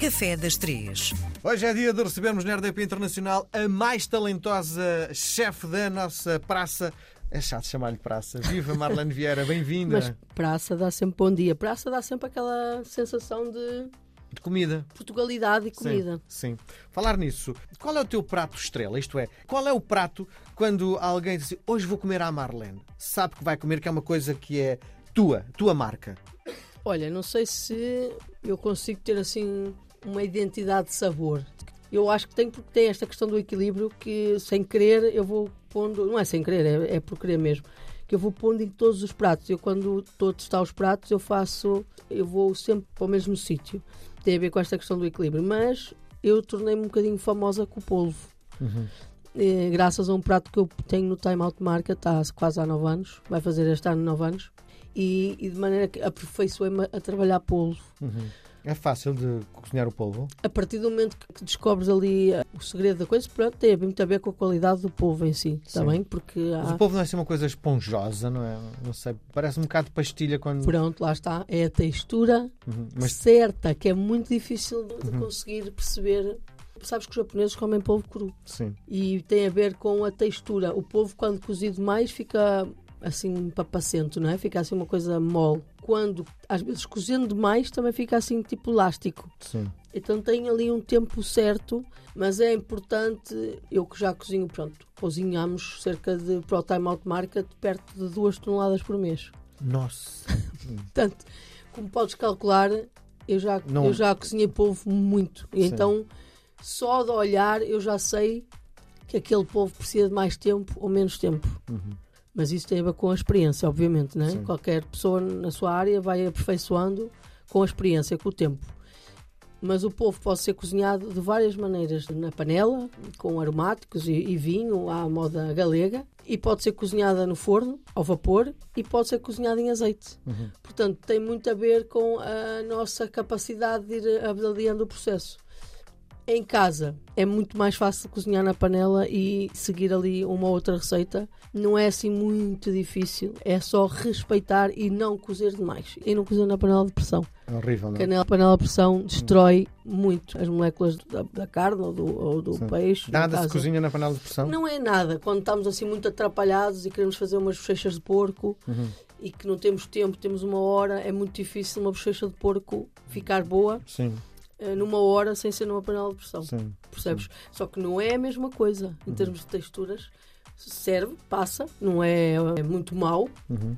Café das Três. Hoje é dia de recebermos na RDP Internacional a mais talentosa chefe da nossa praça. É chato chamar-lhe praça. Viva Marlene Vieira, bem-vinda. Mas praça dá sempre bom dia. Praça dá sempre aquela sensação de De comida. Portugalidade e comida. Sim, sim. Falar nisso, qual é o teu prato estrela? Isto é, qual é o prato quando alguém diz assim, hoje vou comer à Marlene? Sabe que vai comer, que é uma coisa que é tua, tua marca. Olha, não sei se eu consigo ter assim uma identidade de sabor. Eu acho que tem porque tem esta questão do equilíbrio que sem querer eu vou pondo, não é sem querer, é, é por querer mesmo, que eu vou pondo em todos os pratos. Eu quando estou a testar os pratos eu faço, eu vou sempre para o mesmo sítio. Tem a ver com esta questão do equilíbrio, mas eu tornei-me um bocadinho famosa com o polvo. Eh, graças a um prato que eu tenho no Time Out Market há quase há 9 anos, vai fazer este ano 9 anos, e, e de maneira que aperfeiçoei-me a trabalhar polvo. É fácil de cozinhar o polvo? A partir do momento que descobres ali eh, o segredo da coisa, pronto, tem muito a ver com a qualidade do polvo em si, está Sim. bem? Porque Mas há, o polvo não é assim uma coisa esponjosa, não é? Não sei, parece um bocado de pastilha quando... pronto, lá está, é a textura Uhum, Mas certa, que é muito difícil de, de conseguir perceber. Sabes que os japoneses comem polvo cru sim, e tem a ver com a textura. O polvo, quando cozido mais, fica assim papacento, não é? Fica assim uma coisa mole. Quando, às vezes, cozendo demais, também fica assim tipo elástico. sim. Então tem ali um tempo certo, mas é importante, eu que já cozinho, pronto, cozinhamos cerca de, para o Time Out Market, perto de 2 toneladas por mês. Nossa. Portanto, como podes calcular, eu já, Não- eu já cozinhei polvo muito. E então, só de olhar, eu já sei que aquele polvo precisa de mais tempo ou menos tempo. Uhum. Mas isso tem a ver com a experiência, obviamente, né? Sim. Qualquer pessoa na sua área vai aperfeiçoando com a experiência, com o tempo. Mas o polvo pode ser cozinhado de várias maneiras, na panela, com aromáticos e, e vinho, à moda galega, e pode ser cozinhada no forno, ao vapor, e pode ser cozinhada em azeite. Uhum. Portanto, tem muito a ver com a nossa capacidade de ir avaliando o processo. Em casa é muito mais fácil cozinhar na panela e seguir ali uma outra receita. Não é assim muito difícil. É só respeitar e não cozer demais. E não cozer na panela de pressão. É horrível, não é? a panela de pressão destrói muito as moléculas da, da carne ou do, ou do peixe. Nada se cozinha na panela de pressão? Não é nada. Quando estamos assim muito atrapalhados e queremos fazer umas bochechas de porco Uhum. e que não temos tempo, temos uma hora, é muito difícil uma bochecha de porco ficar boa Sim, numa hora sem ser numa panela de pressão. sim. Percebes? Só que não é a mesma coisa Uhum. em termos de texturas. Serve, passa, não é, é muito mau, Uhum.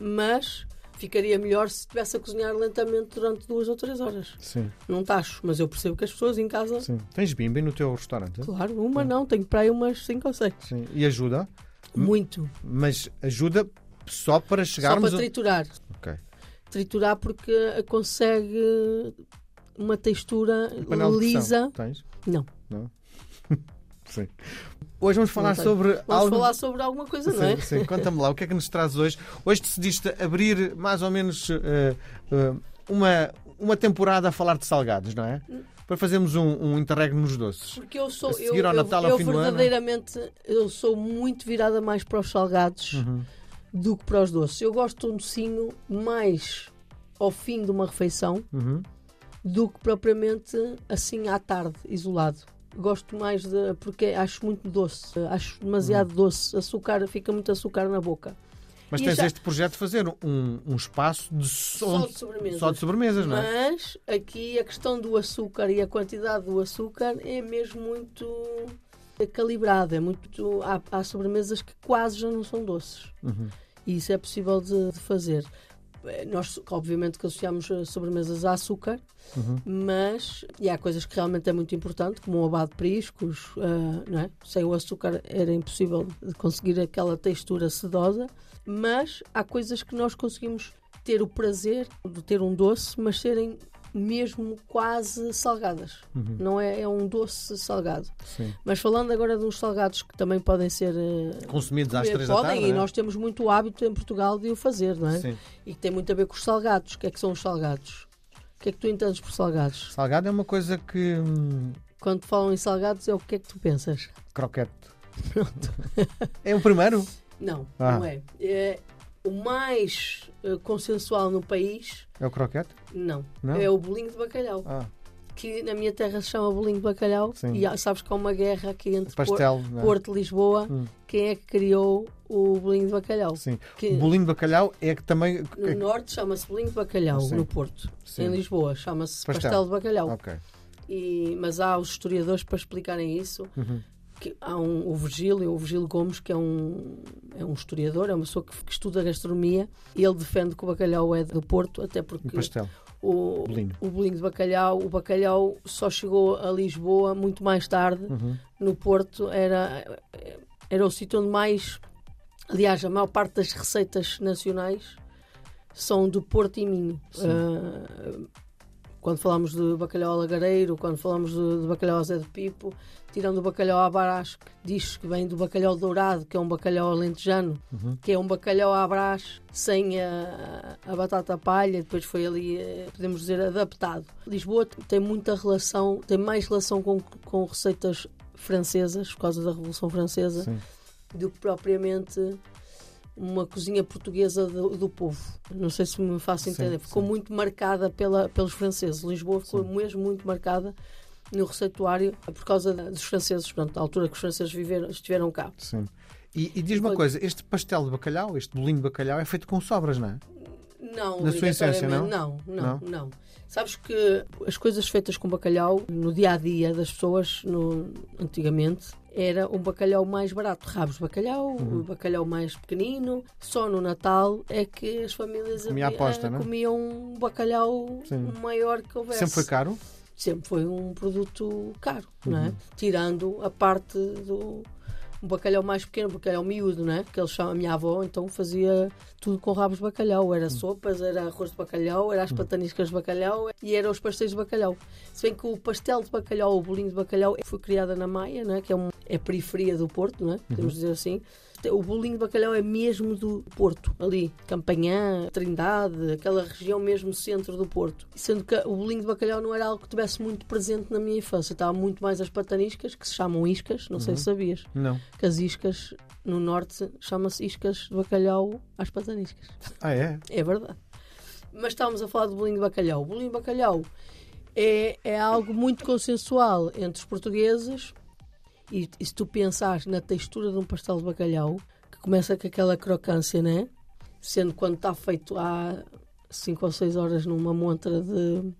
mas ficaria melhor se estivesse a cozinhar lentamente durante duas ou três horas. Sim, Não tacho, mas eu percebo que as pessoas em casa, sim. Tens bimbi no teu restaurante? claro, uma não, tenho para aí umas cinco ou seis. Sim. E ajuda? Muito. Mas ajuda só para Só chegarmos... para a- triturar. Ok. Triturar porque consegue uma textura pressão. lisa. Tens? Não. Não? sim. Hoje vamos falar sobre Vamos algo... falar sobre alguma coisa, Sim, não é? sim. Conta-me lá, o que é que nos traz hoje? Hoje decidiste abrir mais ou menos eh, eh, uma, uma temporada a falar de salgados, não é? Para fazermos um, um interregno nos doces. Porque eu sou eu, eu, Natal, eu verdadeiramente eu sou muito virada mais para os salgados Uhum. do que para os doces. Eu gosto de um docinho mais ao fim de uma refeição Uhum. Do que propriamente assim à tarde, isolado. Gosto mais de. porque acho muito doce, acho demasiado Uhum. doce. Açúcar, fica muito açúcar na boca. Mas E tens já- este projeto de fazer um, um espaço de Só som- de sobremesas. só de sobremesas, não é? Mas aqui a questão do açúcar e a quantidade do açúcar é mesmo muito calibrada. É muito, há, há sobremesas que quase já não são doces. Uhum. E isso é possível de, de fazer. Eh, Nós, obviamente, que associamos eh, sobremesas a açúcar, Uhum. mas e há coisas que realmente é muito importante, como o abado de priscos, eh, não é? sem o açúcar era impossível conseguir aquela textura sedosa, mas há coisas que nós conseguimos ter o prazer de ter um doce, mas serem mesmo quase salgadas. Uhum. Não é, é um doce salgado. Sim. Mas falando agora de uns salgados que também podem ser eh, Consumidos às comer, três da podem, tarde, e não é? nós temos muito hábito em Portugal de o fazer, não é? Sim. E que tem muito a ver com os salgados. O que é que são os salgados? O que é que tu entendes por salgados? Salgado é uma coisa que... hum, Quando falam em salgados, é o que é que tu pensas? croquete. é o primeiro? Não, Ah. não é. é. O mais consensual no país, É o croquete? não. Não? É o bolinho de bacalhau. Ah. que na minha terra se chama bolinho de bacalhau. Sim. E sabes que há uma guerra aqui entre Pastel, não é? Porto e Lisboa. Hum. Quem é que criou o bolinho de bacalhau? Sim. Que O bolinho de bacalhau é que também. no norte chama-se bolinho de bacalhau, Sim. no Porto. Sim. Em Lisboa chama-se Pastel. pastel. de bacalhau. Ok. E, mas há os historiadores para explicarem isso. Uhum. Que há um, o Virgílio, o Virgílio Gomes, que é um, é um historiador, é uma pessoa que, que estuda gastronomia, e ele defende que o bacalhau é do Porto, até porque o, Bolinho. o bolinho de bacalhau, o bacalhau só chegou a Lisboa muito mais tarde. Uhum. No Porto era, era o sítio onde mais. Aliás, a maior parte das receitas nacionais são do Porto e Minho. Sim. Quando falamos de bacalhau alagareiro, quando falamos de, de bacalhau Zé de Pipo, tirando o bacalhau à Brás, que diz que vem do bacalhau dourado, que é um bacalhau alentejano, Uhum. que é um bacalhau à Brás sem a, a batata palha, depois foi ali, eh, podemos dizer, adaptado. Lisboa tem muita relação, tem mais relação com, com receitas francesas, por causa da Revolução Francesa, Sim. do que propriamente uma cozinha portuguesa do, do povo. Não sei se me faço Sim, entender. Ficou sim. muito marcada pela, pelos franceses. Lisboa ficou Sim. mesmo muito marcada no receituário por causa dos franceses, pronto, da altura que os franceses viveram, estiveram cá. Sim. E, e diz uma Foi- coisa: este pastel de bacalhau, este bolinho de bacalhau, é feito com sobras, não é? Não, Na sua essência, obrigatoriamente, não? Não, não, Sabes que as coisas feitas com bacalhau no dia a dia das pessoas, no, antigamente, era um bacalhau mais barato. Rabos de bacalhau, Uhum. o bacalhau mais pequenino. Só no Natal é que as famílias Comia havia- aposta, não é? comiam um bacalhau Sim. maior que houvesse. Sempre foi caro? Sempre foi um produto caro, não Uhum. é? Tirando a parte do um bacalhau mais pequeno, bacalhau miúdo, não é? Que eles chamam, a minha avó então fazia tudo com rabos de bacalhau. Hum. Era sopas, era arroz de bacalhau, era as pataniscas de bacalhau e eram os pastéis de bacalhau. Se bem que o pastel de bacalhau, o bolinho de bacalhau, foi criada na Maia, não é? Que é, um, é a periferia do Porto, não é? Podemos dizer assim. O bolinho de bacalhau é mesmo do Porto, ali, Campanhã, Trindade, aquela região mesmo centro do Porto. Sendo que o bolinho de bacalhau não era algo que tivesse muito presente na minha infância. Estava muito mais as pataniscas, que se chamam iscas, não sei se sabias, Não. que as iscas no norte chama-se iscas de bacalhau às pataniscas. Ah, é? É verdade. Mas estávamos a falar do bolinho de bacalhau. O bolinho de bacalhau é, é algo muito consensual entre os portugueses. E, e se tu pensares na textura de um pastel de bacalhau, que começa com aquela crocância, né? Sendo quando está feito há 5 ou 6 horas numa montra de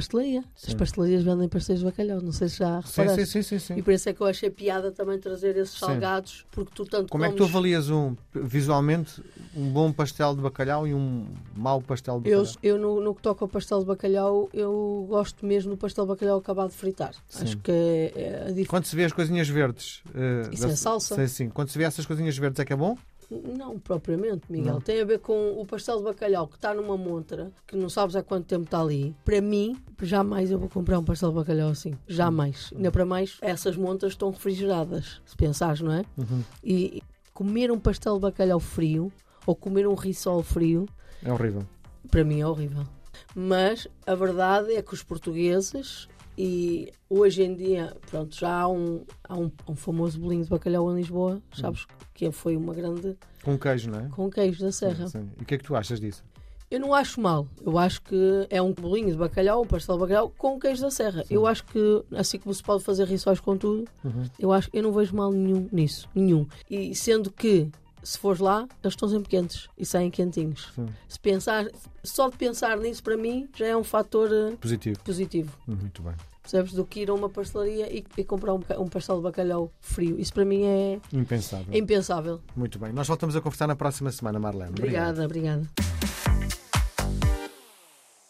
pastelaria. As Sim. pastelarias vendem pastéis de bacalhau, não sei se já Sim, reparaste. sim, sim, sim, E sim. por isso é que eu achei piada também trazer esses Sim. salgados, porque tu tanto Como é que tu comes- avalias um, visualmente um bom pastel de bacalhau e um mau pastel de Eu, bacalhau? eu no, no que toca ao pastel de bacalhau, eu gosto mesmo do pastel de bacalhau acabado de fritar. Sim. Acho que é, é a diferença. Quando se vê as coisinhas verdes. Isso da- é salsa? Sim, sim. Quando se vê essas coisinhas verdes é que é bom? Não, propriamente, Miguel. Não. Tem a ver com o pastel de bacalhau que está numa montra, que não sabes há quanto tempo está ali. Para mim, jamais eu vou comprar um pastel de bacalhau assim. Jamais. Ainda para mais, essas montras estão refrigeradas, se pensares, não é? Uhum. E comer um pastel de bacalhau frio ou comer um rissol frio É horrível. para mim é horrível. Mas a verdade é que os portugueses, e hoje em dia, pronto, já há um, há um, um famoso bolinho de bacalhau em Lisboa, sabes que foi uma grande Com queijo, não é? com queijo da serra. Sim, sim. E o que é que tu achas disso? Eu não acho mal. Eu acho que é um bolinho de bacalhau, um pastel de bacalhau com queijo da serra. Eu acho que, assim como se pode fazer rissóis com tudo, Uhum. eu acho eu não vejo mal nenhum nisso. Nenhum. E sendo que, se fores lá, eles estão sempre quentes e saem quentinhos. Sim. Se pensar, só de pensar nisso, para mim, já é um fator eh, Positivo. positivo. Muito bem. Percebes? Do que ir a uma pastelaria e, e comprar um, um pastel de bacalhau frio. Isso para mim é, Impensável. é impensável. Muito bem. Nós voltamos a conversar na próxima semana, Marlene. Obrigado. Obrigada, obrigada.